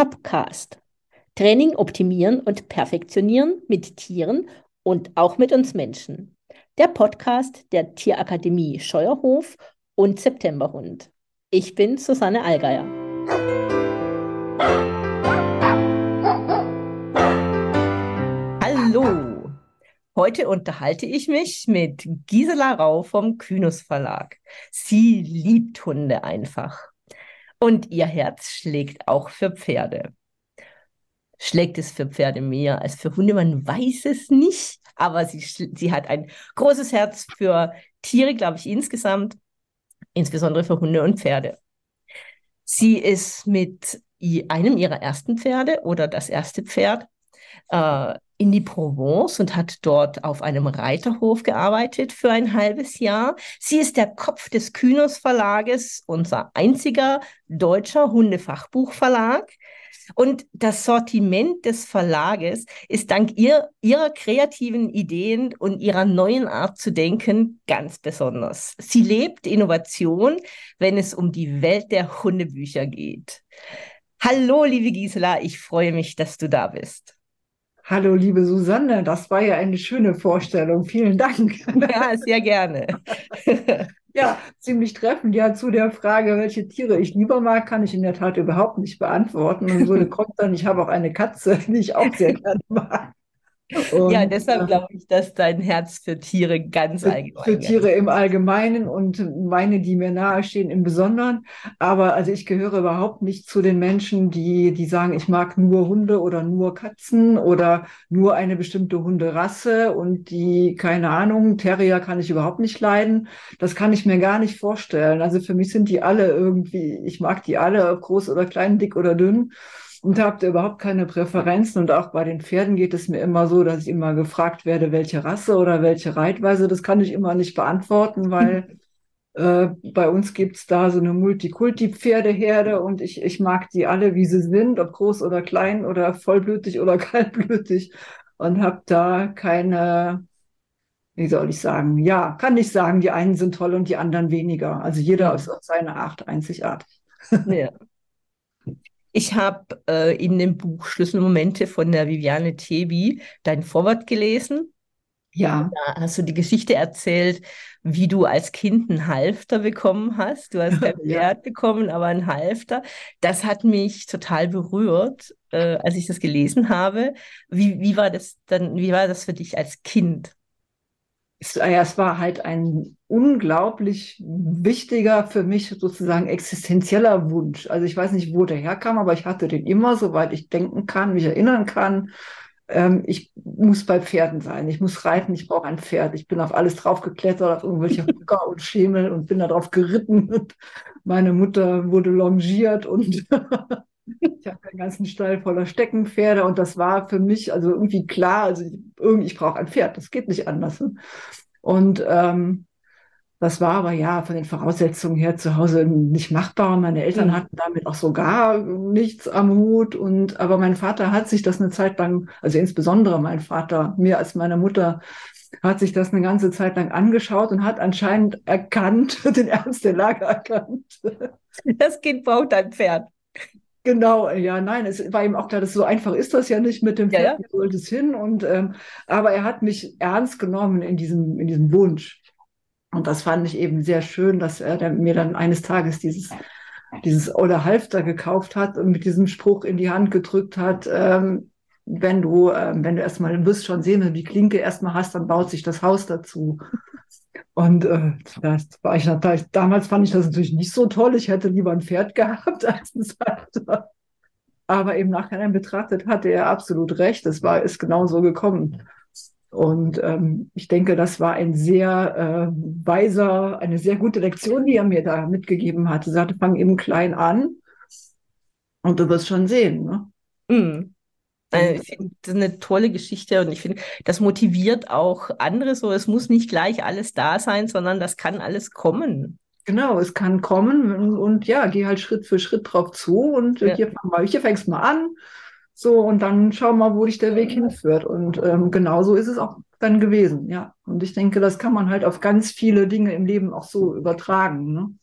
Topcast. Training optimieren und perfektionieren mit Tieren und auch mit uns Menschen. Der Podcast der Tierakademie Scheuerhof und Septemberhund. Ich bin Susanne Allgeier. Hallo. Heute unterhalte ich mich mit Gisela Rau vom Kynus Verlag. Sie liebt Hunde einfach. Und ihr Herz schlägt auch für Pferde. Schlägt es für Pferde mehr als für Hunde? Man weiß es nicht, aber sie, sie hat ein großes Herz für Tiere, glaube ich, insgesamt, insbesondere für Hunde und Pferde. Sie ist mit einem ihrer ersten Pferde oder das erste Pferd äh, in die Provence und hat dort auf einem Reiterhof gearbeitet für ein halbes Jahr. Sie ist der Kopf des Kynos Verlages, unser einziger deutscher Hundefachbuchverlag. Und das Sortiment des Verlages ist dank ihr, ihrer kreativen Ideen und ihrer neuen Art zu denken ganz besonders. Sie lebt Innovation, wenn es um die Welt der Hundebücher geht. Hallo, liebe Gisela, ich freue mich, dass du da bist. Hallo, liebe Susanne, das war ja eine schöne Vorstellung. Vielen Dank. Ja, sehr gerne. Ja, ziemlich treffend. Ja, zu der Frage, welche Tiere ich lieber mag, kann ich in der Tat überhaupt nicht beantworten. Und würde kontern, ich habe auch eine Katze, die ich auch sehr gerne mag. Und, ja, deshalb glaube ich, dass dein Herz für Tiere ganz für, allgemein Für Tiere im Allgemeinen und meine, die mir nahestehen, im Besonderen. Aber also ich gehöre überhaupt nicht zu den Menschen, die, die sagen, ich mag nur Hunde oder nur Katzen oder nur eine bestimmte Hunderasse und die, keine Ahnung, Terrier kann ich überhaupt nicht leiden. Das kann ich mir gar nicht vorstellen. Also für mich sind die alle irgendwie, ich mag die alle, groß oder klein, dick oder dünn und habe überhaupt keine Präferenzen. Und auch bei den Pferden geht es mir immer so, dass ich immer gefragt werde, welche Rasse oder welche Reitweise. Das kann ich immer nicht beantworten, weil äh, bei uns gibt's da so eine Multikulti-Pferdeherde und ich, ich mag die alle, wie sie sind, ob groß oder klein oder vollblütig oder kaltblütig und habe da keine, wie soll ich sagen, ja, kann nicht sagen, die einen sind toll und die anderen weniger. Also jeder ist auf seine Art einzigartig. Ja. Ich habe äh, in dem Buch Schlüsselmomente von der Viviane Tebi dein Vorwort gelesen. Ja. Da hast du die Geschichte erzählt, wie du als Kind einen Halfter bekommen hast. Du hast kein Pferd ja. bekommen, aber einen Halfter. Das hat mich total berührt, äh, als ich das gelesen habe. Wie, wie war das dann, wie war das für dich als Kind? Es, ja, es war halt ein unglaublich wichtiger für mich sozusagen existenzieller Wunsch. Also ich weiß nicht, wo der herkam, aber ich hatte den immer, soweit ich denken kann, mich erinnern kann. Ähm, ich muss bei Pferden sein. Ich muss reiten. Ich brauche ein Pferd. Ich bin auf alles draufgeklettert, auf irgendwelche Hocker und Schemel und bin da drauf geritten. Und meine Mutter wurde longiert und Ich habe einen ganzen Stall voller Steckenpferde und das war für mich also irgendwie klar, also irgendwie, ich brauche ein Pferd, das geht nicht anders. Ne? Und ähm, das war aber ja von den Voraussetzungen her zu Hause nicht machbar. Meine Eltern mhm. hatten damit auch so gar nichts am Hut. Und aber mein Vater hat sich das eine Zeit lang, also insbesondere mein Vater, mehr als meine Mutter, hat sich das eine ganze Zeit lang angeschaut und hat anscheinend erkannt, den Ernst der Lage erkannt. Das Kind braucht ein Pferd. Genau, ja, nein, es war ihm auch klar, dass so einfach ist das ja nicht mit dem Pferd, ja, ja. sollte es hin. Und ähm, aber er hat mich ernst genommen in diesem, in diesem Wunsch. Und das fand ich eben sehr schön, dass er mir dann eines Tages dieses, dieses Olle Halfter gekauft hat und mit diesem Spruch in die Hand gedrückt hat, ähm, wenn du, ähm, wenn du erstmal, du wirst schon sehen, wenn du die Klinke erstmal hast, dann baut sich das Haus dazu. Und äh, das war ich natürlich, damals fand ich das natürlich nicht so toll. Ich hätte lieber ein Pferd gehabt als ein Salter. Aber im Nachhinein betrachtet hatte er absolut recht. Es war, ist genau so gekommen. Und ähm, ich denke, das war ein sehr äh, weiser, eine sehr gute Lektion, die er mir da mitgegeben hat. Er sagte, fang eben klein an und du wirst schon sehen. Ne? Mm. Äh, ich finde das eine tolle Geschichte und ich finde, das motiviert auch andere so. Es muss nicht gleich alles da sein, sondern das kann alles kommen. Genau, es kann kommen und, und ja, geh halt Schritt für Schritt drauf zu und ja. hier, fang mal, hier fängst mal an. So, und dann schau mal, wo dich der Weg hinführt. Und ähm, genauso ist es auch dann gewesen, ja. Und ich denke, das kann man halt auf ganz viele Dinge im Leben auch so übertragen. Ne?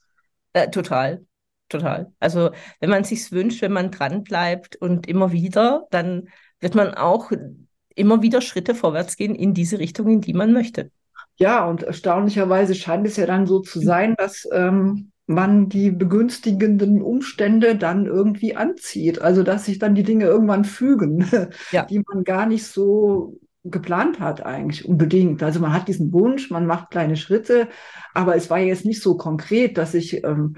Äh, total. Total. Also wenn man sich's wünscht, wenn man dran bleibt und immer wieder, dann wird man auch immer wieder Schritte vorwärts gehen in diese Richtung, in die man möchte. Ja, und erstaunlicherweise scheint es ja dann so zu sein, dass ähm, man die begünstigenden Umstände dann irgendwie anzieht. Also dass sich dann die Dinge irgendwann fügen, ja. die man gar nicht so geplant hat eigentlich unbedingt. Also man hat diesen Wunsch, man macht kleine Schritte, aber es war jetzt nicht so konkret, dass ich ähm, ähm,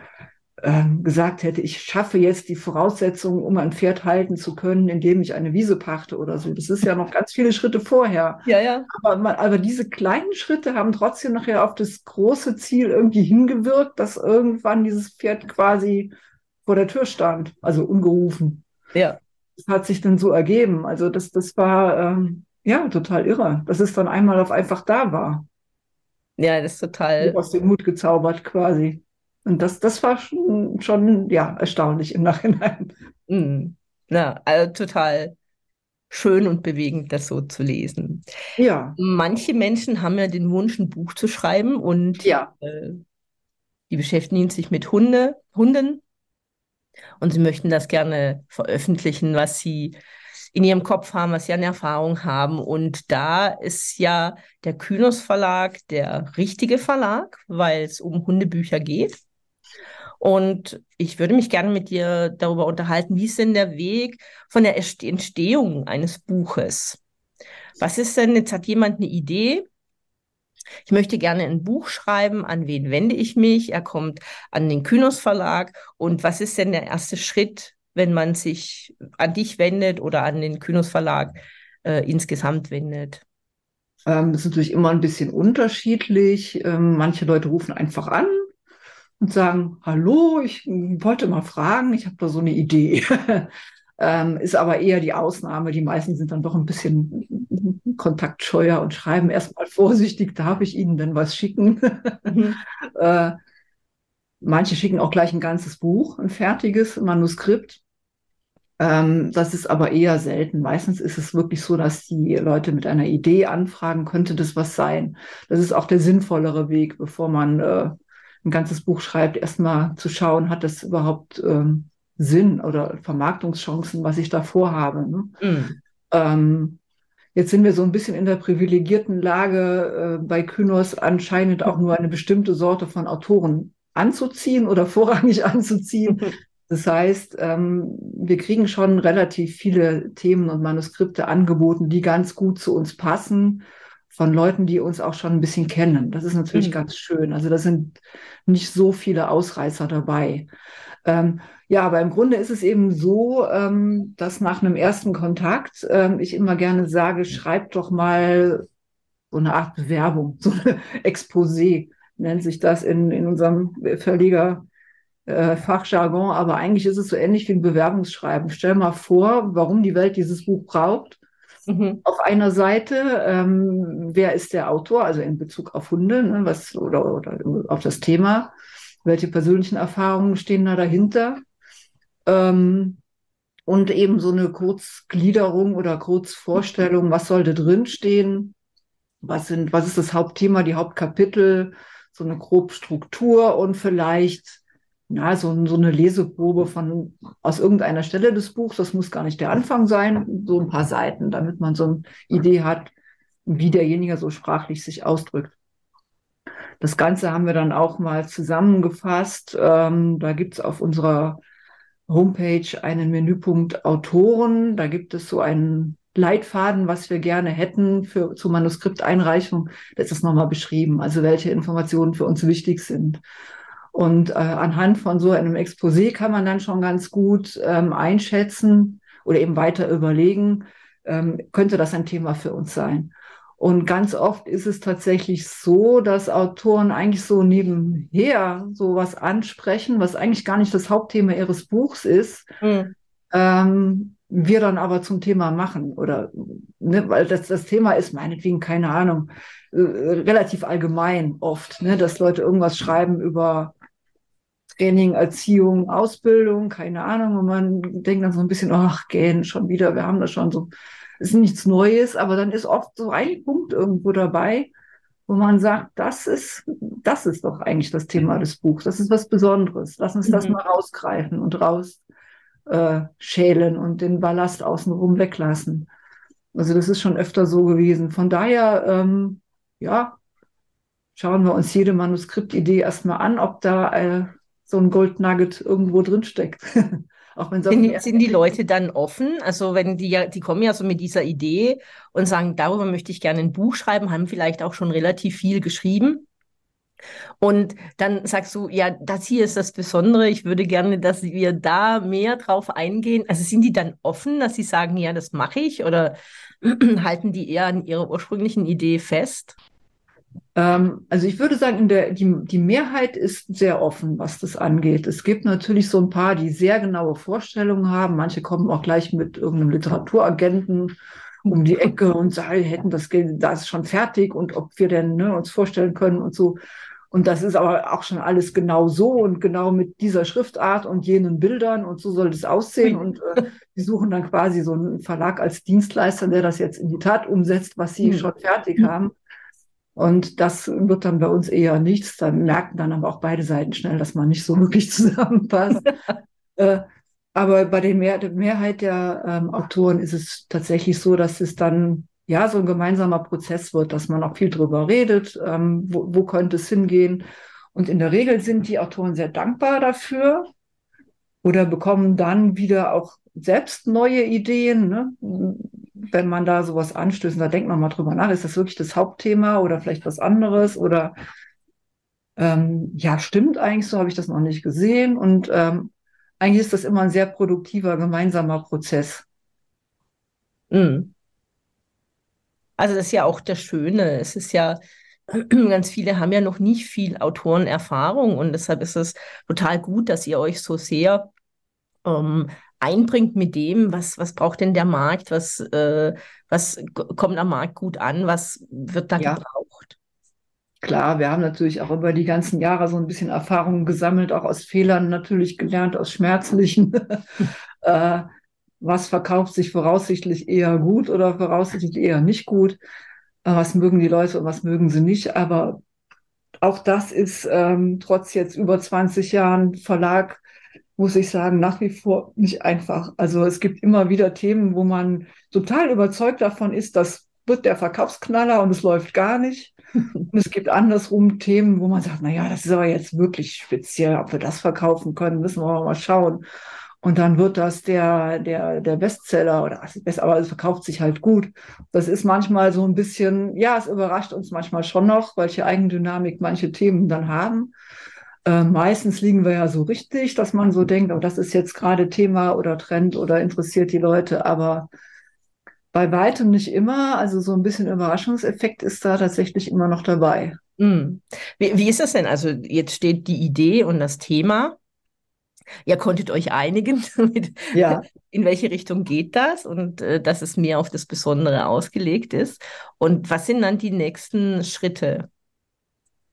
gesagt hätte, ich schaffe jetzt die Voraussetzungen, um ein Pferd halten zu können, indem ich eine Wiese pachte oder so. Das ist ja noch ganz viele Schritte vorher. Ja, ja. Aber, man, aber diese kleinen Schritte haben trotzdem nachher auf das große Ziel irgendwie hingewirkt, dass irgendwann dieses Pferd quasi vor der Tür stand, also ungerufen. Ja. Das hat sich dann so ergeben. Also das, das war ähm, ja total irre, dass es dann einmal auf einfach da war. Ja, das ist total. Aus dem Mut gezaubert quasi. Und das, das war schon, schon ja, erstaunlich im Nachhinein. Ja, also total schön und bewegend, das so zu lesen. Ja. Manche Menschen haben ja den Wunsch, ein Buch zu schreiben und ja. äh, die beschäftigen sich mit Hunde, Hunden und sie möchten das gerne veröffentlichen, was sie in ihrem Kopf haben, was sie an Erfahrung haben. Und da ist ja der Kynos Verlag der richtige Verlag, weil es um Hundebücher geht. Und ich würde mich gerne mit dir darüber unterhalten, wie ist denn der Weg von der Entstehung eines Buches? Was ist denn, jetzt hat jemand eine Idee, ich möchte gerne ein Buch schreiben, an wen wende ich mich? Er kommt an den Kynos Verlag. Und was ist denn der erste Schritt, wenn man sich an dich wendet oder an den Kynos Verlag äh, insgesamt wendet? Ähm, das ist natürlich immer ein bisschen unterschiedlich. Ähm, manche Leute rufen einfach an und sagen, hallo, ich wollte mal fragen, ich habe da so eine Idee. ähm, ist aber eher die Ausnahme. Die meisten sind dann doch ein bisschen kontaktscheuer und schreiben erstmal vorsichtig, darf ich Ihnen denn was schicken? Mhm. äh, manche schicken auch gleich ein ganzes Buch, ein fertiges Manuskript. Ähm, das ist aber eher selten. Meistens ist es wirklich so, dass die Leute mit einer Idee anfragen, könnte das was sein. Das ist auch der sinnvollere Weg, bevor man äh, ein ganzes Buch schreibt, erstmal zu schauen, hat das überhaupt ähm, Sinn oder Vermarktungschancen, was ich da vorhabe. Ne? Mhm. Ähm, jetzt sind wir so ein bisschen in der privilegierten Lage, äh, bei Kynos anscheinend auch nur eine bestimmte Sorte von Autoren anzuziehen oder vorrangig anzuziehen. Das heißt, ähm, wir kriegen schon relativ viele Themen und Manuskripte angeboten, die ganz gut zu uns passen von Leuten, die uns auch schon ein bisschen kennen. Das ist natürlich mhm. ganz schön. Also da sind nicht so viele Ausreißer dabei. Ähm, ja, aber im Grunde ist es eben so, ähm, dass nach einem ersten Kontakt ähm, ich immer gerne sage, schreibt doch mal so eine Art Bewerbung, so eine Exposé nennt sich das in, in unserem Verleger. Äh, Fachjargon, aber eigentlich ist es so ähnlich wie ein Bewerbungsschreiben. Stell mal vor, warum die Welt dieses Buch braucht Mhm. Auf einer Seite, ähm, wer ist der Autor, also in Bezug auf Hunde, ne, was, oder, oder auf das Thema, welche persönlichen Erfahrungen stehen da dahinter? Ähm, und eben so eine Kurzgliederung oder Kurzvorstellung, was sollte drinstehen? Was sind, was ist das Hauptthema, die Hauptkapitel, so eine grobe Struktur und vielleicht na, so, so eine Leseprobe von aus irgendeiner Stelle des Buchs, das muss gar nicht der Anfang sein, so ein paar Seiten, damit man so eine Idee hat, wie derjenige so sprachlich sich ausdrückt. Das Ganze haben wir dann auch mal zusammengefasst. Ähm, da gibt's auf unserer Homepage einen Menüpunkt Autoren. Da gibt es so einen Leitfaden, was wir gerne hätten für zur Manuskripteinreichung. Da ist das nochmal beschrieben, also welche Informationen für uns wichtig sind. Und äh, anhand von so einem Exposé kann man dann schon ganz gut ähm, einschätzen oder eben weiter überlegen, ähm, könnte das ein Thema für uns sein. Und ganz oft ist es tatsächlich so, dass Autoren eigentlich so nebenher sowas ansprechen, was eigentlich gar nicht das Hauptthema ihres Buchs ist, mhm. ähm, wir dann aber zum Thema machen oder ne, weil das, das Thema ist meinetwegen keine Ahnung äh, relativ allgemein oft, ne, dass Leute irgendwas schreiben über Training, Erziehung, Ausbildung, keine Ahnung. Und man denkt dann so ein bisschen, ach, gehen schon wieder, wir haben das schon so, ist nichts Neues, aber dann ist oft so ein Punkt irgendwo dabei, wo man sagt, das ist, das ist doch eigentlich das Thema des Buchs. Das ist was Besonderes. Lass uns das Mhm. mal rausgreifen und raus äh, und den Ballast außenrum weglassen. Also das ist schon öfter so gewesen. Von daher, ähm, ja, schauen wir uns jede Manuskriptidee erstmal an, ob da äh, so ein Gold Nugget irgendwo drin steckt. Auch wenn Sind, sind die Leute dann offen? Also wenn die ja, die kommen ja so mit dieser Idee und sagen, darüber möchte ich gerne ein Buch schreiben, haben vielleicht auch schon relativ viel geschrieben. Und dann sagst du, ja, das hier ist das Besondere. Ich würde gerne, dass wir da mehr drauf eingehen. Also sind die dann offen, dass sie sagen, ja, das mache ich? Oder halten die eher an ihrer ursprünglichen Idee fest? Ähm, also ich würde sagen, der, die, die Mehrheit ist sehr offen, was das angeht. Es gibt natürlich so ein paar, die sehr genaue Vorstellungen haben. Manche kommen auch gleich mit irgendeinem Literaturagenten um die Ecke und sagen, hätten das, Geld- das ist schon fertig und ob wir denn ne, uns vorstellen können und so. Und das ist aber auch schon alles genau so und genau mit dieser Schriftart und jenen Bildern und so soll das aussehen. Und äh, die suchen dann quasi so einen Verlag als Dienstleister, der das jetzt in die Tat umsetzt, was sie Hm. schon fertig haben. Und das wird dann bei uns eher nichts. Dann merken dann aber auch beide Seiten schnell, dass man nicht so wirklich zusammenpasst. äh, aber bei den Mehr der Mehrheit der ähm, Autoren ist es tatsächlich so, dass es dann ja so ein gemeinsamer Prozess wird, dass man auch viel drüber redet, ähm, wo, wo könnte es hingehen. Und in der Regel sind die Autoren sehr dankbar dafür oder bekommen dann wieder auch selbst neue Ideen, ne? wenn man da sowas anstößt. Da denkt man mal drüber nach, ist das wirklich das Hauptthema oder vielleicht was anderes oder ähm, ja, stimmt eigentlich, so habe ich das noch nicht gesehen. Und ähm, eigentlich ist das immer ein sehr produktiver gemeinsamer Prozess. Mm. Also das ist ja auch das Schöne. Es ist ja, ganz viele haben ja noch nicht viel Autorenerfahrung und deshalb ist es total gut, dass ihr euch so sehr ähm, einbringt mit dem, was, was braucht denn der Markt, was, äh, was kommt am Markt gut an, was wird da Ja. gebraucht. Klar, wir haben natürlich auch über die ganzen Jahre so ein bisschen Erfahrungen gesammelt, auch aus Fehlern natürlich gelernt, aus schmerzlichen. äh, was verkauft sich voraussichtlich eher gut oder voraussichtlich eher nicht gut? Äh, was mögen die Leute und was mögen sie nicht? Aber auch das ist ähm, trotz jetzt über 20 Jahren Verlag, muss ich sagen, nach wie vor nicht einfach. Also es gibt immer wieder Themen, wo man total überzeugt davon ist, das wird der Verkaufsknaller und es läuft gar nicht. Und es gibt andersrum Themen, wo man sagt, na ja, das ist aber jetzt wirklich speziell, ob wir das verkaufen können, müssen wir mal schauen. Und dann wird das der, der, der Bestseller oder aber es verkauft sich halt gut. Das ist manchmal so ein bisschen, ja, es überrascht uns manchmal schon noch, welche Eigendynamik manche Themen dann haben. Äh, meistens liegen wir ja so richtig, dass man so denkt, oh, das ist jetzt gerade Thema oder Trend oder interessiert die Leute, aber bei weitem nicht immer. Also so ein bisschen Überraschungseffekt ist da tatsächlich immer noch dabei. Mm. Wie, wie ist das denn? Also jetzt steht die Idee und das Thema. Ihr konntet euch einigen, Ja. in welche Richtung geht das und äh, dass es mehr auf das Besondere ausgelegt ist. Und was sind dann die nächsten Schritte?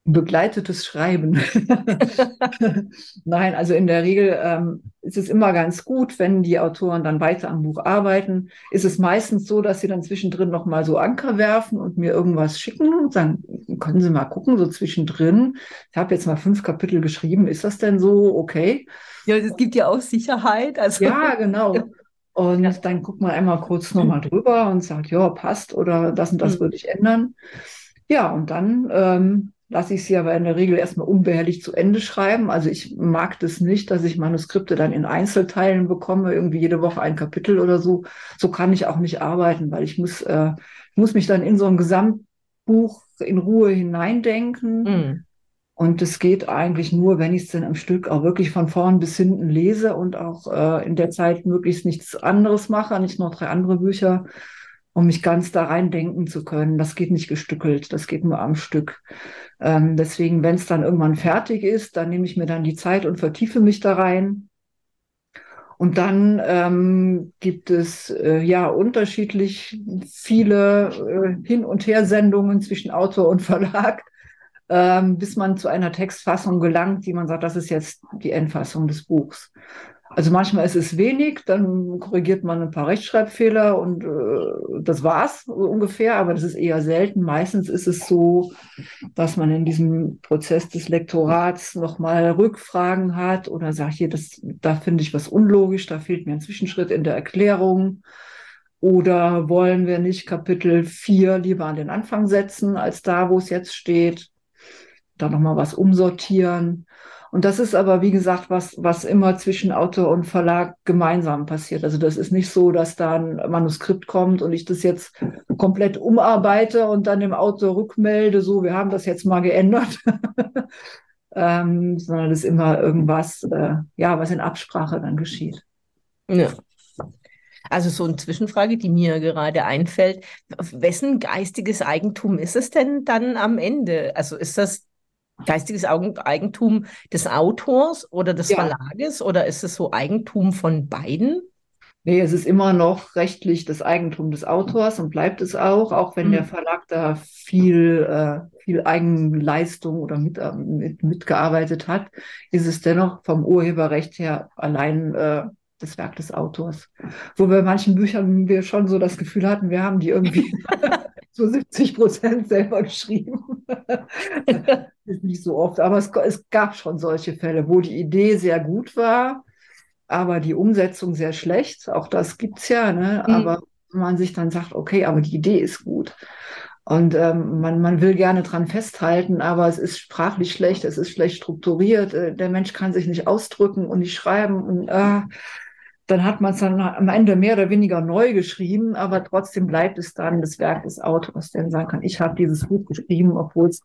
Begleitetes Schreiben. Nein, also in der Regel ähm, ist es immer ganz gut, wenn die Autoren dann weiter am Buch arbeiten. Ist es meistens so, dass sie dann zwischendrin noch mal so Anker werfen und mir irgendwas schicken und sagen, können Sie mal gucken, so zwischendrin. Ich habe jetzt mal fünf Kapitel geschrieben. Ist das denn so okay? Ja, es gibt ja auch Sicherheit. Also Ja, genau. Und dann guckt man einmal kurz nochmal drüber und sagt, ja, passt oder das und das Mhm. würde ich ändern. Ja, und dann ähm, lasse ich sie aber in der Regel erstmal unbehelligt zu Ende schreiben. Also ich mag das nicht, dass ich Manuskripte dann in Einzelteilen bekomme, irgendwie jede Woche ein Kapitel oder so. So kann ich auch nicht arbeiten, weil ich muss, äh, ich muss mich dann in so ein Gesamtbuch in Ruhe hineindenken. Mm. Und es geht eigentlich nur, wenn ich es dann am Stück auch wirklich von vorn bis hinten lese und auch äh, in der Zeit möglichst nichts anderes mache, nicht noch drei andere Bücher, um mich ganz da reindenken zu können. Das geht nicht gestückelt, das geht nur am Stück. Ähm, deswegen, wenn es dann irgendwann fertig ist, dann nehme ich mir dann die Zeit und vertiefe mich da rein. Und dann ähm, gibt es äh, ja unterschiedlich viele äh, Hin- und Her-Sendungen zwischen Autor und Verlag ähm, bis man zu einer Textfassung gelangt, die man sagt, das ist jetzt die Endfassung des Buchs. Also manchmal ist es wenig, dann korrigiert man ein paar Rechtschreibfehler und äh, das war's ungefähr, aber das ist eher selten. Meistens ist es so, dass man in diesem Prozess des Lektorats nochmal Rückfragen hat oder sagt, hier, das, da finde ich was unlogisch, da fehlt mir ein Zwischenschritt in der Erklärung. Oder wollen wir nicht Kapitel 4 lieber an den Anfang setzen, als da, wo es jetzt steht? Da nochmal was umsortieren. Und das ist aber, wie gesagt, was, was immer zwischen Autor und Verlag gemeinsam passiert. Also das ist nicht so, dass da ein Manuskript kommt und ich das jetzt komplett umarbeite und dann dem Autor rückmelde, so, wir haben das jetzt mal geändert. ähm, sondern das ist immer irgendwas, äh, ja, was in Absprache dann geschieht. Ja. Also so eine Zwischenfrage, die mir gerade einfällt. Wessen geistiges Eigentum ist es denn dann am Ende? Also ist das geistiges Eigentum des Autors oder des ja. Verlages oder ist es so Eigentum von beiden? Nee, es ist immer noch rechtlich das Eigentum des Autors und bleibt es auch, auch wenn mhm. der Verlag da viel, äh, viel Eigenleistung oder mit, äh, mit, mitgearbeitet hat, ist es dennoch vom Urheberrecht her allein äh, das Werk des Autors. Wo bei manchen Büchern wir schon so das Gefühl hatten, wir haben die irgendwie zu 70 Prozent selber geschrieben. nicht so oft, aber es, es gab schon solche Fälle, wo die Idee sehr gut war, aber die Umsetzung sehr schlecht. Auch das gibt es ja, ne? Mhm. aber man sich dann sagt, okay, aber die Idee ist gut. Und ähm, man, man will gerne dran festhalten, aber es ist sprachlich schlecht, es ist schlecht strukturiert, äh, der Mensch kann sich nicht ausdrücken und nicht schreiben und äh, dann hat man es dann am Ende mehr oder weniger neu geschrieben, aber trotzdem bleibt es dann das Werk des Autors, der sagen kann, ich habe dieses Buch geschrieben, obwohl es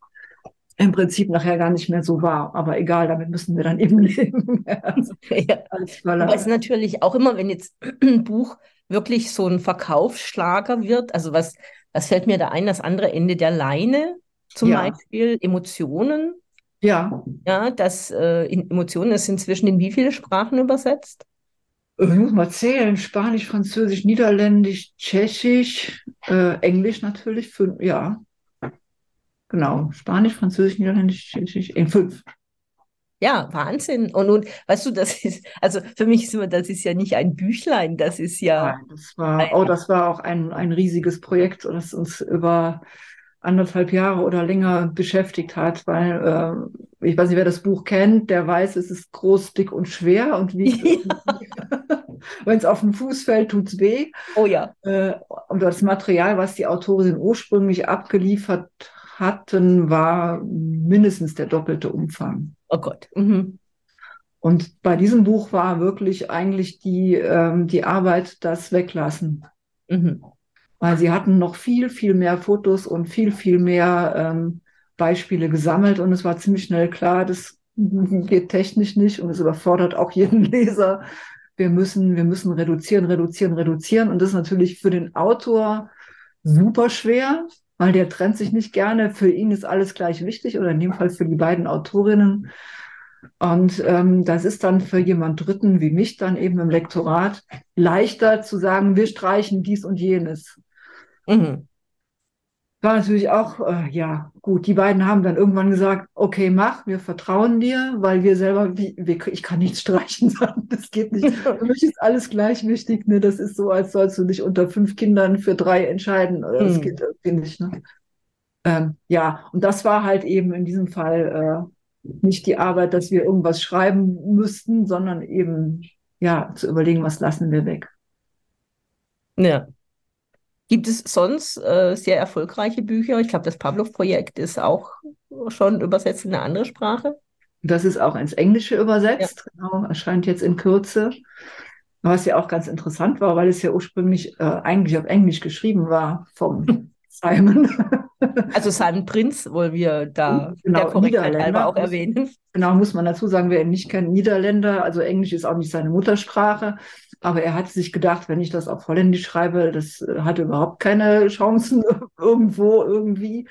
im Prinzip nachher gar nicht mehr so war. Aber egal, damit müssen wir dann eben leben. also, ja. Aber es ist natürlich auch immer, wenn jetzt ein Buch wirklich so ein Verkaufsschlager wird, also was, was fällt mir da ein, das andere Ende der Leine zum ja. Beispiel, Emotionen. Ja. Ja, das äh, Emotionen ist inzwischen in wie viele Sprachen übersetzt? Ich muss mal zählen, Spanisch, Französisch, Niederländisch, Tschechisch, äh, Englisch natürlich, fünf, ja. Genau, Spanisch, Französisch, Niederländisch, Tschechisch, in fünf. Ja, Wahnsinn. Und nun, weißt du, das ist, also für mich ist immer, das ist ja nicht ein Büchlein, das ist ja. Nein, das war, oh, das war auch ein, ein riesiges Projekt, das uns über anderthalb Jahre oder länger beschäftigt hat, weil äh, ich weiß nicht, wer das Buch kennt, der weiß, es ist groß, dick und schwer und wiegt. Ja. Wenn es auf den Fuß fällt, tut es weh. Oh ja. Äh, und das Material, was die Autorin ursprünglich abgeliefert hatten, war mindestens der doppelte Umfang. Oh Gott. Mhm. Und bei diesem Buch war wirklich eigentlich die, ähm, die Arbeit das Weglassen. Mhm weil sie hatten noch viel, viel mehr Fotos und viel, viel mehr ähm, Beispiele gesammelt und es war ziemlich schnell klar, das geht technisch nicht und es überfordert auch jeden Leser. Wir müssen, wir müssen reduzieren, reduzieren, reduzieren und das ist natürlich für den Autor super schwer, weil der trennt sich nicht gerne. Für ihn ist alles gleich wichtig oder in dem Fall für die beiden Autorinnen. Und ähm, das ist dann für jemand Dritten wie mich dann eben im Lektorat leichter zu sagen, wir streichen dies und jenes. Mhm. War natürlich auch, äh, ja, gut. Die beiden haben dann irgendwann gesagt, okay, mach, wir vertrauen dir, weil wir selber, wie, wir, ich kann nichts streichen sagen, das geht nicht. Für mich ist alles gleich wichtig, ne? Das ist so, als sollst du dich unter fünf Kindern für drei entscheiden. Das mhm. geht irgendwie nicht, ne? Ähm, ja, und das war halt eben in diesem Fall äh, nicht die Arbeit, dass wir irgendwas schreiben müssten, sondern eben, ja, zu überlegen, was lassen wir weg. Ja. Gibt es sonst äh, sehr erfolgreiche Bücher? Ich glaube, das Pavlov-Projekt ist auch schon übersetzt in eine andere Sprache. Das ist auch ins Englische übersetzt, ja. genau, erscheint jetzt in Kürze. Was ja auch ganz interessant war, weil es ja ursprünglich äh, eigentlich auf Englisch geschrieben war vom Simon. Also Simon Prinz wollen wir da genau, der Korrektheit halber auch erwähnen. Genau, muss man dazu sagen, wer ihn nicht kennt, Niederländer, also Englisch ist auch nicht seine Muttersprache. Aber er hat sich gedacht, wenn ich das auf Holländisch schreibe, das äh, hat überhaupt keine Chancen irgendwo irgendwie.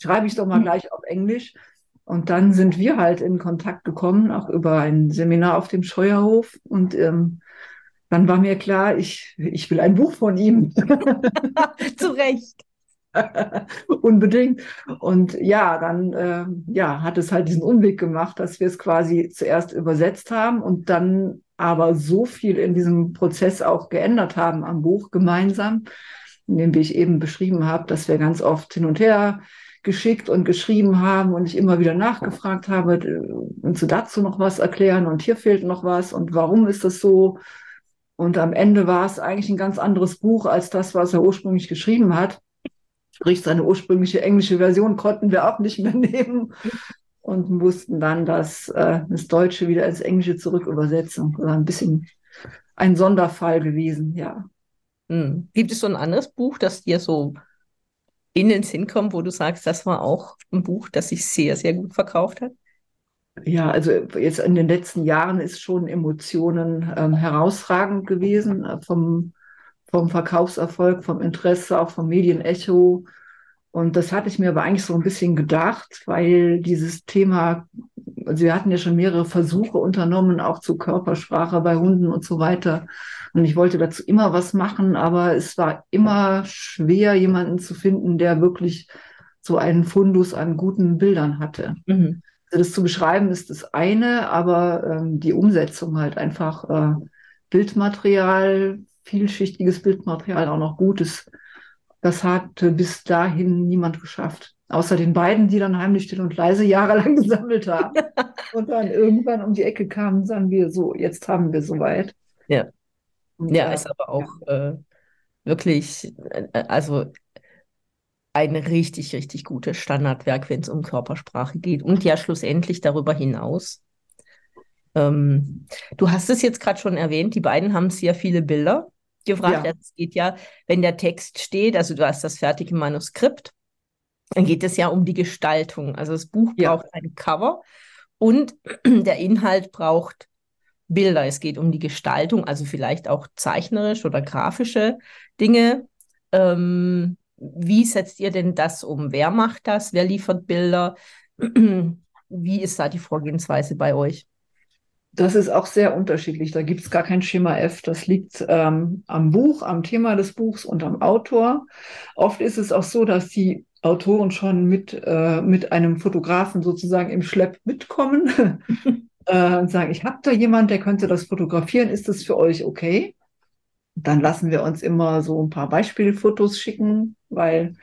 Schreibe ich doch mal hm. gleich auf Englisch. Und dann sind wir halt in Kontakt gekommen, auch über ein Seminar auf dem Scheuerhof. Und ähm, dann war mir klar, ich, ich will ein Buch von ihm. Zu Recht. Unbedingt. Und ja, dann äh, ja, hat es halt diesen Unweg gemacht, dass wir es quasi zuerst übersetzt haben und dann aber so viel in diesem Prozess auch geändert haben am Buch gemeinsam, in dem ich eben beschrieben habe, dass wir ganz oft hin und her geschickt und geschrieben haben und ich immer wieder nachgefragt habe, und du dazu noch was erklären und hier fehlt noch was und warum ist das so? Und am Ende war es eigentlich ein ganz anderes Buch als das, was er ursprünglich geschrieben hat. Sprich, seine ursprüngliche englische Version konnten wir auch nicht mehr nehmen und mussten dann das, äh, das Deutsche wieder ins Englische zurück übersetzen. Das war ein bisschen ein Sonderfall gewesen, ja. Hm. Gibt es so ein anderes Buch, das dir so in den Sinn kommt, wo du sagst, das war auch ein Buch, das sich sehr, sehr gut verkauft hat? Ja, also jetzt in den letzten Jahren ist schon Emotionen ähm, herausragend gewesen, äh, vom, vom Verkaufserfolg, vom Interesse, auch vom Medienecho. Und das hatte ich mir aber eigentlich so ein bisschen gedacht, weil dieses Thema, also wir hatten ja schon mehrere Versuche unternommen, auch zu Körpersprache bei Hunden und so weiter. Und ich wollte dazu immer was machen, aber es war immer schwer, jemanden zu finden, der wirklich so einen Fundus an guten Bildern hatte. Mhm. Also das zu beschreiben ist das eine, aber ähm, die Umsetzung halt einfach äh, Bildmaterial, vielschichtiges Bildmaterial, auch noch gutes, das hat bis dahin niemand geschafft. Außer den beiden, die dann heimlich still und leise jahrelang gesammelt haben. und dann irgendwann um die Ecke kamen, sagen wir so, jetzt haben wir soweit. Ja. Und, ja, äh, ist aber auch ja. äh, wirklich, äh, also ein richtig, richtig gutes Standardwerk, wenn es um Körpersprache geht. Und ja, schlussendlich darüber hinaus. Ähm, du hast es jetzt gerade schon erwähnt, die beiden haben sehr viele Bilder gefragt. Ja. Es geht ja, wenn der Text steht, also du hast das fertige Manuskript, dann geht es ja um die Gestaltung. Also das Buch ja. braucht ein Cover und der Inhalt braucht Bilder. Es geht um die Gestaltung, also vielleicht auch zeichnerisch oder grafische Dinge. Ähm, wie setzt ihr denn das um? Wer macht das? Wer liefert Bilder? Wie ist da die Vorgehensweise bei euch? Das ist auch sehr unterschiedlich. Da gibt es gar kein Schema F. Das liegt ähm, am Buch, am Thema des Buchs und am Autor. Oft ist es auch so, dass die Autoren schon mit, äh, mit einem Fotografen sozusagen im Schlepp mitkommen äh, und sagen, ich habe da jemand, der könnte das fotografieren. Ist das für euch okay? Dann lassen wir uns immer so ein paar Beispielfotos schicken, weil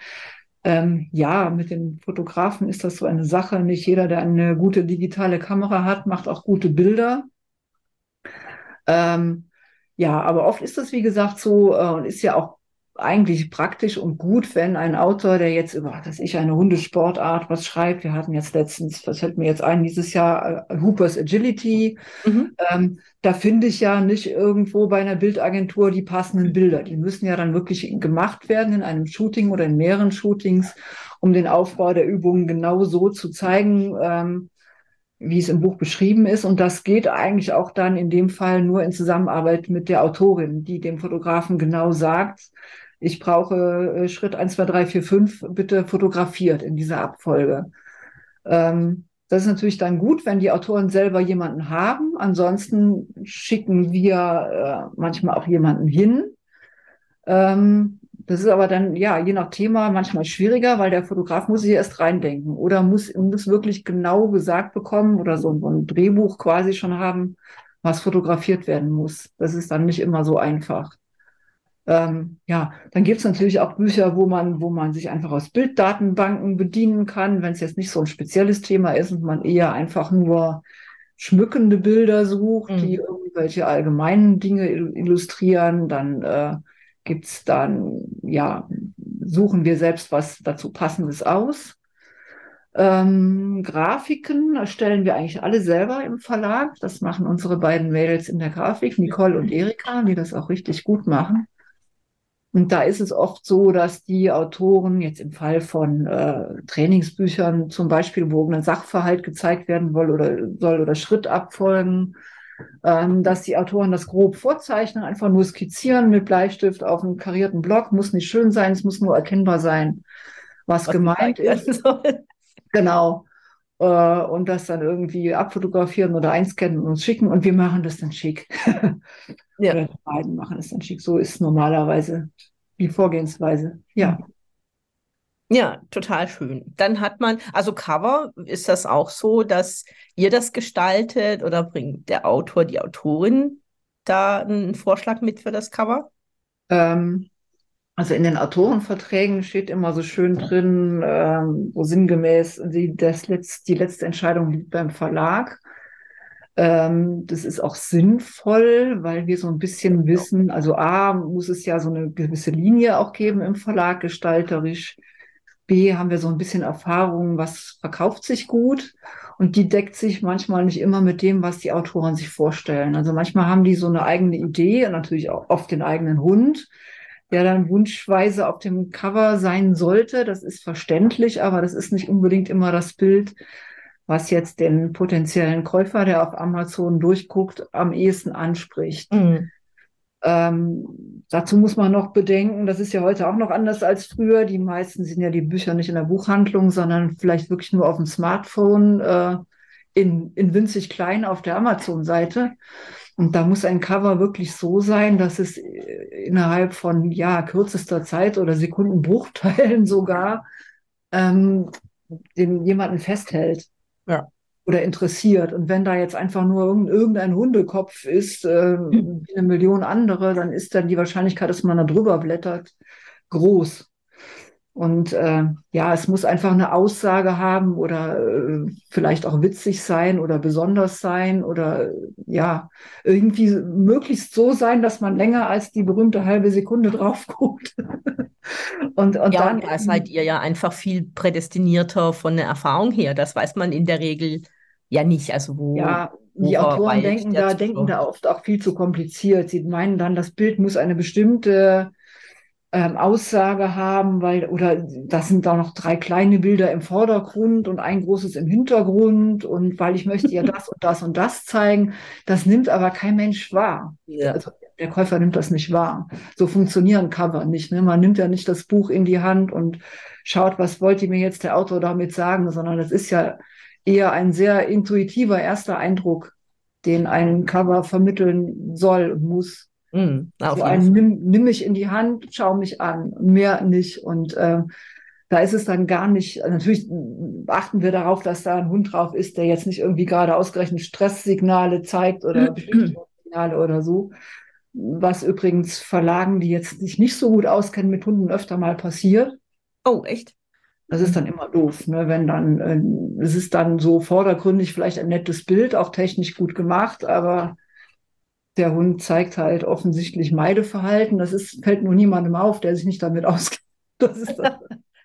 ähm, ja, mit den Fotografen ist das so eine Sache. Nicht jeder, der eine gute digitale Kamera hat, macht auch gute Bilder. Ähm, ja, aber oft ist das, wie gesagt, so äh, und ist ja auch eigentlich praktisch und gut, wenn ein Autor, der jetzt über, dass ich eine Hundesportart was schreibt, wir hatten jetzt letztens, was fällt mir jetzt ein, dieses Jahr äh, Hoopers Agility, mhm. ähm, da finde ich ja nicht irgendwo bei einer Bildagentur die passenden Bilder. Die müssen ja dann wirklich gemacht werden in einem Shooting oder in mehreren Shootings, um den Aufbau der Übungen genau so zu zeigen, ähm, wie es im Buch beschrieben ist. Und das geht eigentlich auch dann in dem Fall nur in Zusammenarbeit mit der Autorin, die dem Fotografen genau sagt, ich brauche äh, Schritt 1, 2, 3, 4, 5 bitte fotografiert in dieser Abfolge. Ähm, das ist natürlich dann gut, wenn die Autoren selber jemanden haben. Ansonsten schicken wir äh, manchmal auch jemanden hin. Ähm, das ist aber dann, ja, je nach Thema manchmal schwieriger, weil der Fotograf muss sich erst reindenken oder muss, muss wirklich genau gesagt bekommen oder so, so ein Drehbuch quasi schon haben, was fotografiert werden muss. Das ist dann nicht immer so einfach. Ähm, ja, dann gibt es natürlich auch Bücher, wo man, wo man sich einfach aus Bilddatenbanken bedienen kann, wenn es jetzt nicht so ein spezielles Thema ist und man eher einfach nur schmückende Bilder sucht, mhm. die irgendwelche allgemeinen Dinge illustrieren, dann äh, gibt's dann, ja, suchen wir selbst was dazu Passendes aus. Ähm, Grafiken erstellen wir eigentlich alle selber im Verlag. Das machen unsere beiden Mädels in der Grafik, Nicole und Erika, die das auch richtig gut machen. Und da ist es oft so, dass die Autoren jetzt im Fall von äh, Trainingsbüchern zum Beispiel, wo ein Sachverhalt gezeigt werden soll oder, soll oder Schrittabfolgen, ähm, dass die Autoren das grob vorzeichnen, einfach nur skizzieren mit Bleistift auf einem karierten Block, muss nicht schön sein, es muss nur erkennbar sein, was, was gemeint ist. Genau. Äh, und das dann irgendwie abfotografieren oder einscannen und uns schicken und wir machen das dann schick. ja. Oder die beiden machen es dann schick. So ist normalerweise die Vorgehensweise. Ja. Ja, total schön. Dann hat man, also Cover, ist das auch so, dass ihr das gestaltet oder bringt der Autor, die Autorin da einen Vorschlag mit für das Cover? Ähm, also in den Autorenverträgen steht immer so schön drin, ähm, so sinngemäß, die, das Letz-, die letzte Entscheidung liegt beim Verlag. Ähm, das ist auch sinnvoll, weil wir so ein bisschen wissen, also A, muss es ja so eine gewisse Linie auch geben im Verlag gestalterisch. B, haben wir so ein bisschen Erfahrung, was verkauft sich gut. Und die deckt sich manchmal nicht immer mit dem, was die Autoren sich vorstellen. Also manchmal haben die so eine eigene Idee und natürlich auch oft den eigenen Hund, der dann wunschweise auf dem Cover sein sollte. Das ist verständlich, aber das ist nicht unbedingt immer das Bild, was jetzt den potenziellen Käufer, der auf Amazon durchguckt, am ehesten anspricht. Mhm. Ähm, dazu muss man noch bedenken, das ist ja heute auch noch anders als früher. Die meisten sind ja die Bücher nicht in der Buchhandlung, sondern vielleicht wirklich nur auf dem Smartphone äh, in, in winzig klein auf der Amazon-Seite. Und da muss ein Cover wirklich so sein, dass es äh, innerhalb von ja kürzester Zeit oder Sekundenbruchteilen sogar ähm, den jemanden festhält. Ja. Oder interessiert. Und wenn da jetzt einfach nur irgendein Hundekopf ist, äh, mhm. wie eine Million andere, dann ist dann die Wahrscheinlichkeit, dass man da drüber blättert, groß. Und äh, ja, es muss einfach eine Aussage haben oder äh, vielleicht auch witzig sein oder besonders sein oder äh, ja, irgendwie möglichst so sein, dass man länger als die berühmte halbe Sekunde drauf guckt. Und, und ja, dann da seid ihr ja einfach viel prädestinierter von der Erfahrung her. Das weiß man in der Regel ja nicht. Also wo, ja, die Autoren denken da, denken da oft auch viel zu kompliziert. Sie meinen dann, das Bild muss eine bestimmte ähm, Aussage haben, weil, oder das sind da noch drei kleine Bilder im Vordergrund und ein großes im Hintergrund und weil ich möchte ja das und das und das zeigen. Das nimmt aber kein Mensch wahr. Ja. Also der Käufer nimmt das nicht wahr. So funktionieren Cover nicht. Ne? Man nimmt ja nicht das Buch in die Hand und schaut, was wollte mir jetzt der Autor damit sagen, sondern das ist ja eher ein sehr intuitiver erster Eindruck, den ein Cover vermitteln soll und muss. Mm, so einen nimm, nimm mich in die Hand, schau mich an, mehr nicht. Und äh, da ist es dann gar nicht, natürlich achten wir darauf, dass da ein Hund drauf ist, der jetzt nicht irgendwie gerade ausgerechnet Stresssignale zeigt oder Signale oder so was übrigens Verlagen, die jetzt sich nicht so gut auskennen mit Hunden, öfter mal passiert. Oh, echt? Das ist dann immer doof, ne? wenn dann, äh, es ist dann so vordergründig vielleicht ein nettes Bild, auch technisch gut gemacht, aber der Hund zeigt halt offensichtlich Meideverhalten. Das ist, fällt nur niemandem auf, der sich nicht damit auskennt. Das ist das.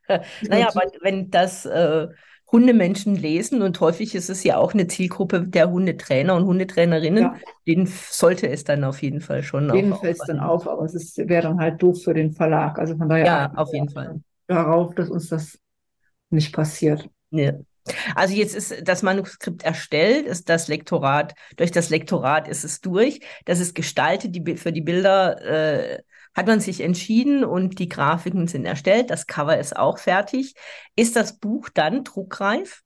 naja, aber wenn das äh, Hundemenschen lesen und häufig ist es ja auch eine Zielgruppe der Hundetrainer und Hundetrainerinnen. Ja. Denen sollte es dann auf jeden Fall schon. Denen fällt es dann auf, aber es wäre dann halt doof für den Verlag. Also von daher ja, auf jeden Fall. darauf, dass uns das nicht passiert. Ja. Also jetzt ist das Manuskript erstellt, ist das Lektorat, durch das Lektorat ist es durch, das ist gestaltet, die, für die Bilder äh, hat man sich entschieden und die Grafiken sind erstellt, das Cover ist auch fertig. Ist das Buch dann druckreif?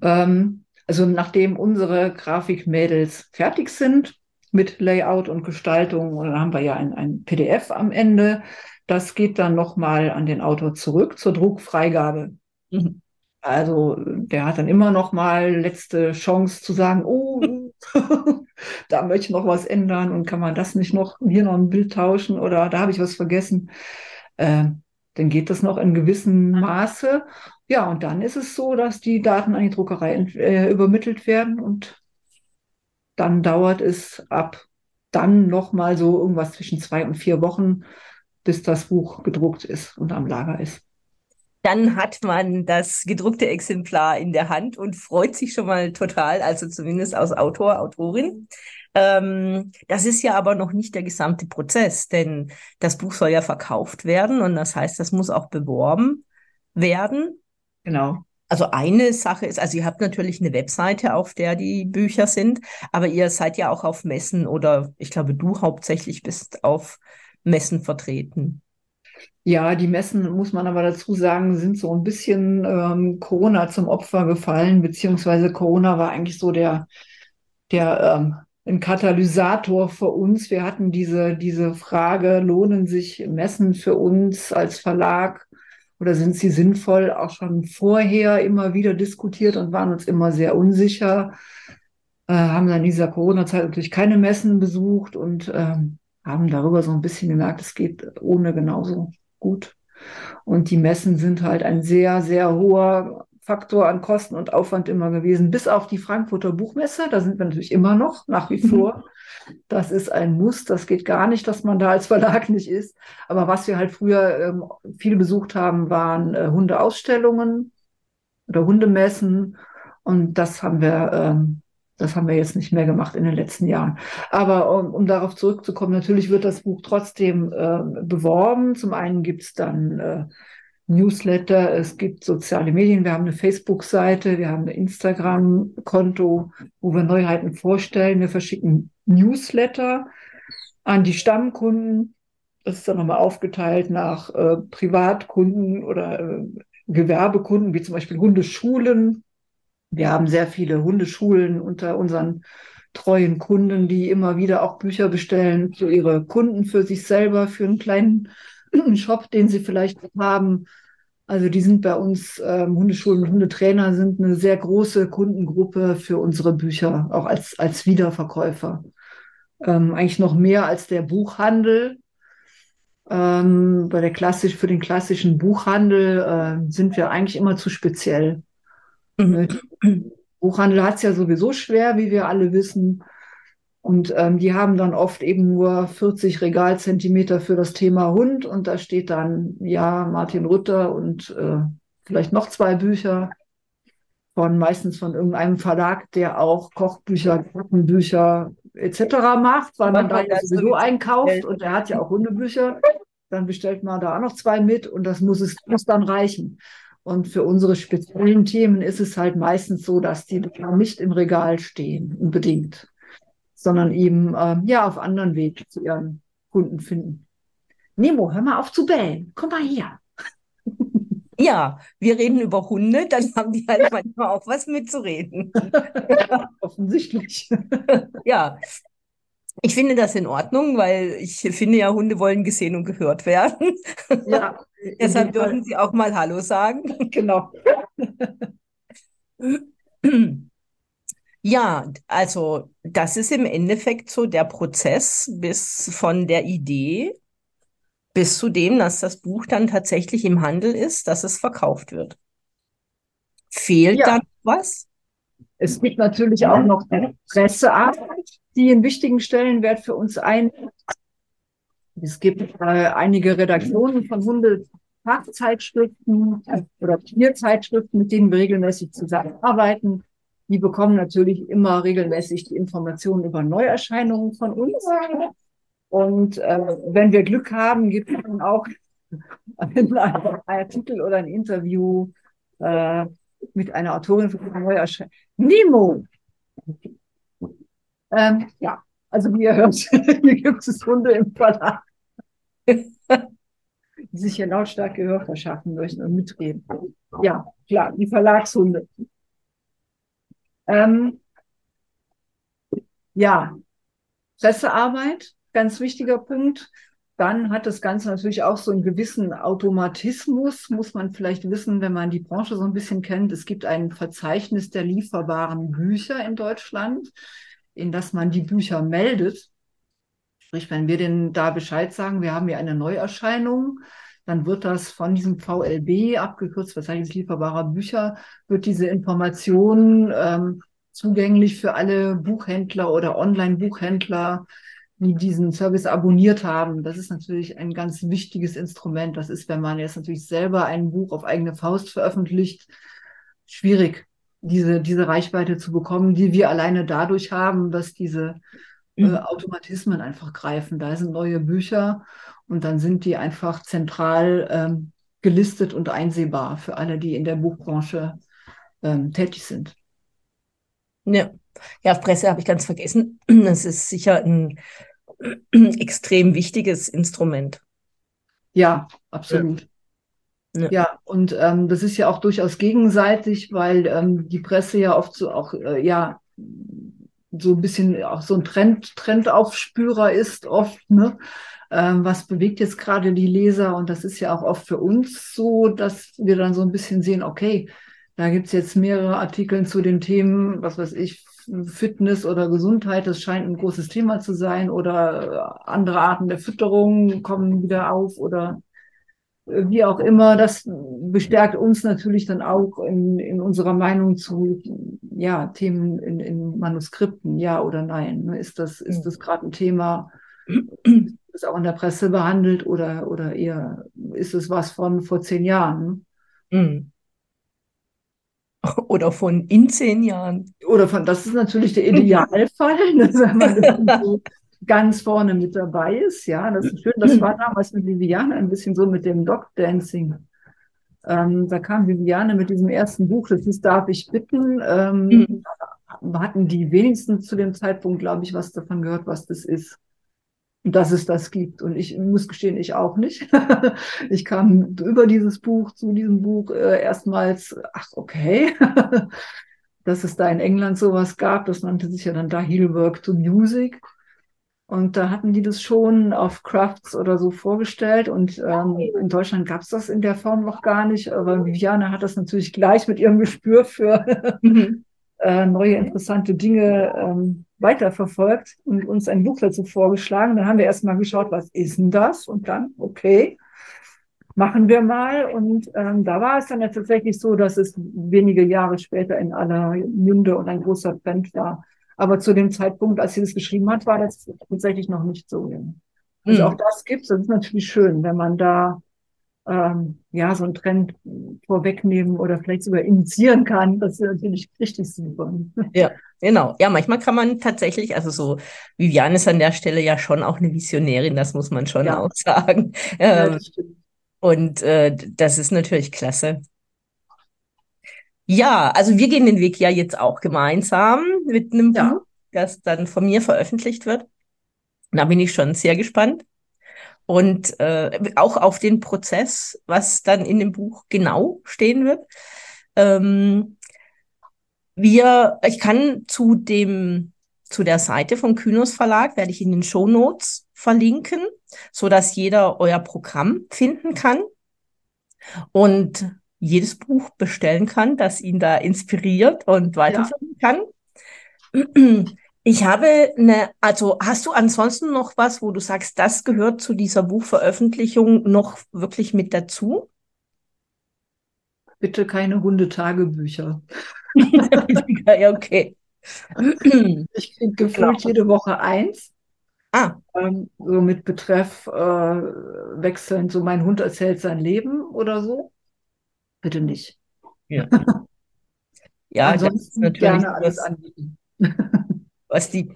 Ähm, also nachdem unsere Grafikmädels fertig sind mit Layout und Gestaltung, dann haben wir ja ein, ein PDF am Ende. Das geht dann nochmal an den Autor zurück zur Druckfreigabe. Mhm. Also der hat dann immer noch mal letzte Chance zu sagen, oh, da möchte ich noch was ändern und kann man das nicht noch hier noch ein Bild tauschen oder da habe ich was vergessen. Äh, dann geht das noch in gewissem Maße. Ja, und dann ist es so, dass die Daten an die Druckerei äh, übermittelt werden und dann dauert es ab dann noch mal so irgendwas zwischen zwei und vier Wochen, bis das Buch gedruckt ist und am Lager ist dann hat man das gedruckte Exemplar in der Hand und freut sich schon mal total, also zumindest als Autor, Autorin. Ähm, das ist ja aber noch nicht der gesamte Prozess, denn das Buch soll ja verkauft werden und das heißt, das muss auch beworben werden. Genau. Also eine Sache ist, also ihr habt natürlich eine Webseite, auf der die Bücher sind, aber ihr seid ja auch auf Messen oder ich glaube, du hauptsächlich bist auf Messen vertreten. Ja, die Messen, muss man aber dazu sagen, sind so ein bisschen ähm, Corona zum Opfer gefallen, beziehungsweise Corona war eigentlich so der, der ähm, ein Katalysator für uns. Wir hatten diese, diese Frage, lohnen sich Messen für uns als Verlag oder sind sie sinnvoll, auch schon vorher immer wieder diskutiert und waren uns immer sehr unsicher. äh, haben dann in dieser Corona-Zeit natürlich keine Messen besucht und ähm, haben darüber so ein bisschen gemerkt, es geht ohne genauso gut. Und die Messen sind halt ein sehr, sehr hoher Faktor an Kosten und Aufwand immer gewesen, bis auf die Frankfurter Buchmesse. Da sind wir natürlich immer noch, nach wie mhm. vor. Das ist ein Muss. Das geht gar nicht, dass man da als Verlag nicht ist. Aber was wir halt früher ähm, viel besucht haben, waren äh, Hundeausstellungen oder Hundemessen. Und das haben wir, ähm, das haben wir jetzt nicht mehr gemacht in den letzten Jahren. Aber um, um darauf zurückzukommen, natürlich wird das Buch trotzdem äh, beworben. Zum einen gibt es dann äh, Newsletter, es gibt soziale Medien, wir haben eine Facebook-Seite, wir haben ein Instagram-Konto, wo wir Neuheiten vorstellen. Wir verschicken Newsletter an die Stammkunden. Das ist dann nochmal aufgeteilt nach äh, Privatkunden oder äh, Gewerbekunden, wie zum Beispiel Hundeschulen. Wir haben sehr viele Hundeschulen unter unseren treuen Kunden, die immer wieder auch Bücher bestellen für ihre Kunden, für sich selber, für einen kleinen Shop, den sie vielleicht haben. Also die sind bei uns, ähm, Hundeschulen und Hundetrainer sind eine sehr große Kundengruppe für unsere Bücher, auch als, als Wiederverkäufer. Ähm, eigentlich noch mehr als der Buchhandel. Ähm, bei der klassisch, für den klassischen Buchhandel äh, sind wir eigentlich immer zu speziell. Mhm. Buchhandel hat es ja sowieso schwer, wie wir alle wissen. Und ähm, die haben dann oft eben nur 40 Regalzentimeter für das Thema Hund und da steht dann, ja, Martin Rütter und äh, vielleicht noch zwei Bücher von meistens von irgendeinem Verlag, der auch Kochbücher, Gruppenbücher etc. macht, weil man, man da sowieso einkauft und der hat ja auch Hundebücher. Dann bestellt man da auch noch zwei mit und das muss es muss dann reichen. Und für unsere speziellen Themen ist es halt meistens so, dass die nicht im Regal stehen, unbedingt sondern eben äh, ja auf anderen Weg zu ihren Kunden finden. Nemo, hör mal auf zu bellen. Komm mal her. Ja, wir reden über Hunde, dann haben die halt manchmal auch was mitzureden. Offensichtlich. Ja, ich finde das in Ordnung, weil ich finde ja, Hunde wollen gesehen und gehört werden. Ja. Deshalb dürfen sie auch mal Hallo sagen. Genau. Ja, also das ist im Endeffekt so der Prozess bis von der Idee bis zu dem, dass das Buch dann tatsächlich im Handel ist, dass es verkauft wird. Fehlt ja. dann was? Es gibt natürlich auch noch Pressearbeit, die einen wichtigen Stellenwert für uns ein. Es gibt äh, einige Redaktionen von Hundefachzeitschriften oder Tierzeitschriften, mit denen wir regelmäßig zusammenarbeiten. Die bekommen natürlich immer regelmäßig die Informationen über Neuerscheinungen von uns. Und äh, wenn wir Glück haben, gibt es dann auch einen Artikel oder ein Interview äh, mit einer Autorin von Neuerscheinung. Nemo! Ähm, ja, also wie ihr hört, hier gibt es Hunde im Verlag, die sich hier lautstark Gehör verschaffen möchten und mitreden. Ja, klar, die Verlagshunde. Ähm, ja, Pressearbeit, ganz wichtiger Punkt. Dann hat das Ganze natürlich auch so einen gewissen Automatismus, muss man vielleicht wissen, wenn man die Branche so ein bisschen kennt. Es gibt ein Verzeichnis der lieferbaren Bücher in Deutschland, in das man die Bücher meldet. Sprich, wenn wir denn da Bescheid sagen, wir haben hier eine Neuerscheinung, dann wird das von diesem VLB, abgekürzt Verzeichnis lieferbarer Bücher, wird diese Information ähm, zugänglich für alle Buchhändler oder Online-Buchhändler, die diesen Service abonniert haben. Das ist natürlich ein ganz wichtiges Instrument. Das ist, wenn man jetzt natürlich selber ein Buch auf eigene Faust veröffentlicht, schwierig, diese, diese Reichweite zu bekommen, die wir alleine dadurch haben, dass diese äh, mhm. Automatismen einfach greifen. Da sind neue Bücher und dann sind die einfach zentral ähm, gelistet und einsehbar für alle, die in der Buchbranche ähm, tätig sind. Ja, ja Presse habe ich ganz vergessen. Das ist sicher ein extrem wichtiges Instrument. Ja, absolut. Ja, ja und ähm, das ist ja auch durchaus gegenseitig, weil ähm, die Presse ja oft so auch, äh, ja, so ein bisschen auch so ein Trend, Trendaufspürer ist oft, ne? ähm, was bewegt jetzt gerade die Leser. Und das ist ja auch oft für uns so, dass wir dann so ein bisschen sehen, okay, da gibt's jetzt mehrere Artikel zu den Themen, was weiß ich, Fitness oder Gesundheit, das scheint ein großes Thema zu sein oder andere Arten der Fütterung kommen wieder auf oder wie auch immer, das bestärkt uns natürlich dann auch in, in unserer Meinung zu ja, Themen in, in Manuskripten, ja oder nein. Ne? Ist das, ist das gerade ein Thema, das auch in der Presse behandelt oder, oder eher ist es was von vor zehn Jahren? Mhm. Oder von in zehn Jahren. Oder von, das ist natürlich der Idealfall, so ganz vorne mit dabei ist. Ja, das ist schön. Das war damals mit Viviane ein bisschen so mit dem Dog Dancing. Ähm, da kam Viviane mit diesem ersten Buch, das ist Darf ich bitten? Ähm, mhm. Hatten die wenigsten zu dem Zeitpunkt, glaube ich, was davon gehört, was das ist. Und dass es das gibt. Und ich muss gestehen, ich auch nicht. ich kam über dieses Buch zu diesem Buch äh, erstmals, ach, okay. dass es da in England sowas gab, das nannte sich ja dann da Healwork to Music. Und da hatten die das schon auf Crafts oder so vorgestellt. Und ähm, in Deutschland gab es das in der Form noch gar nicht. Aber Viviane hat das natürlich gleich mit ihrem Gespür für mhm. äh, neue interessante Dinge ähm, weiterverfolgt und uns ein Buch dazu vorgeschlagen. Dann haben wir erstmal geschaut, was ist denn das? Und dann, okay, machen wir mal. Und ähm, da war es dann ja tatsächlich so, dass es wenige Jahre später in aller Munde und ein großer Trend war aber zu dem Zeitpunkt, als sie das geschrieben hat, war das tatsächlich noch nicht so. Also mhm. auch das gibt es. Das ist natürlich schön, wenn man da ähm, ja so einen Trend vorwegnehmen oder vielleicht sogar initiieren kann. Das ist natürlich richtig super. Ja, genau. Ja, manchmal kann man tatsächlich, also so Viviane ist an der Stelle ja schon auch eine Visionärin, das muss man schon ja. auch sagen. Ähm, ja, und äh, das ist natürlich klasse. Ja, also wir gehen den Weg ja jetzt auch gemeinsam mit einem ja. Buch, das dann von mir veröffentlicht wird. Da bin ich schon sehr gespannt. Und äh, auch auf den Prozess, was dann in dem Buch genau stehen wird. Ähm, wir, ich kann zu dem, zu der Seite vom Kynos Verlag, werde ich in den Show Notes verlinken, so dass jeder euer Programm finden kann. Und jedes Buch bestellen kann, das ihn da inspiriert und weiterführen ja. kann. Ich habe eine, also hast du ansonsten noch was, wo du sagst, das gehört zu dieser Buchveröffentlichung noch wirklich mit dazu? Bitte keine Hundetagebücher. ja, okay. Ich kriege gefühlt genau. jede Woche eins. Ah. Ähm, so mit Betreff äh, wechseln, so mein Hund erzählt sein Leben oder so bitte nicht. Ja, ja Ansonsten ist natürlich gerne alles was, anbieten. was die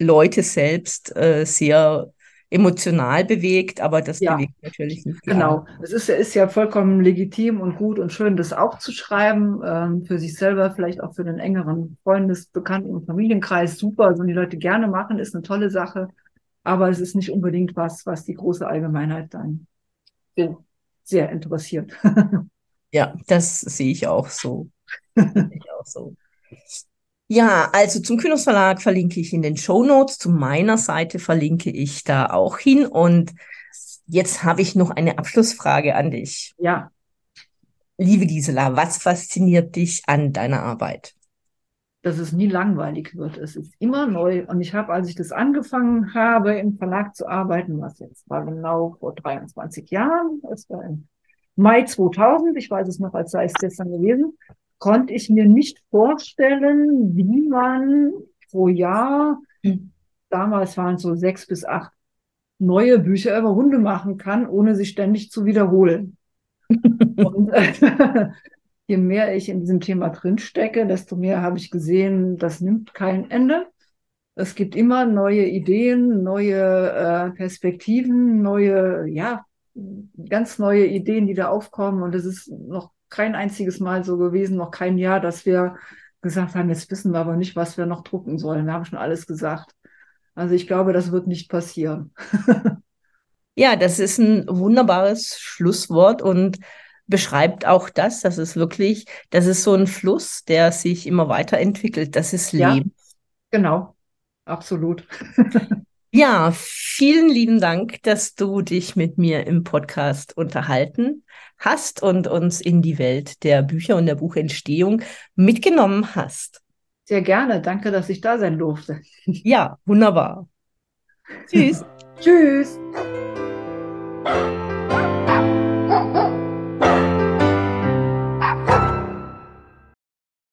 Leute selbst äh, sehr emotional bewegt, aber das ja, bewegt natürlich nicht. Genau, es ist, ist ja vollkommen legitim und gut und schön, das auch zu schreiben, ähm, für sich selber, vielleicht auch für den engeren Freundes-, Bekannten- und Familienkreis. Super, sollen die Leute gerne machen, ist eine tolle Sache, aber es ist nicht unbedingt was, was die große Allgemeinheit dann sehr interessiert. Ja, das sehe ich auch so. ich auch so. Ja, also zum Kynos Verlag verlinke ich in den Show Notes. Zu meiner Seite verlinke ich da auch hin. Und jetzt habe ich noch eine Abschlussfrage an dich. Ja. Liebe Gisela, was fasziniert dich an deiner Arbeit? Dass es nie langweilig wird. Es ist immer neu. Und ich habe, als ich das angefangen habe, im Verlag zu arbeiten, was jetzt war genau vor 23 Jahren, das war im Mai 2000, ich weiß es noch, als sei es gestern gewesen, konnte ich mir nicht vorstellen, wie man pro Jahr, damals waren es so sechs bis acht neue Bücher über Hunde machen kann, ohne sich ständig zu wiederholen. Und äh, je mehr ich in diesem Thema drinstecke, desto mehr habe ich gesehen, das nimmt kein Ende. Es gibt immer neue Ideen, neue äh, Perspektiven, neue ja, ganz neue Ideen, die da aufkommen. Und es ist noch kein einziges Mal so gewesen, noch kein Jahr, dass wir gesagt haben, jetzt wissen wir aber nicht, was wir noch drucken sollen. Wir haben schon alles gesagt. Also ich glaube, das wird nicht passieren. ja, das ist ein wunderbares Schlusswort und beschreibt auch das, dass es wirklich, das ist so ein Fluss, der sich immer weiterentwickelt. Das ist Leben. Ja, genau, absolut. Ja, vielen lieben Dank, dass du dich mit mir im Podcast unterhalten hast und uns in die Welt der Bücher und der Buchentstehung mitgenommen hast. Sehr gerne. Danke, dass ich da sein durfte. Ja, wunderbar. Tschüss. Tschüss.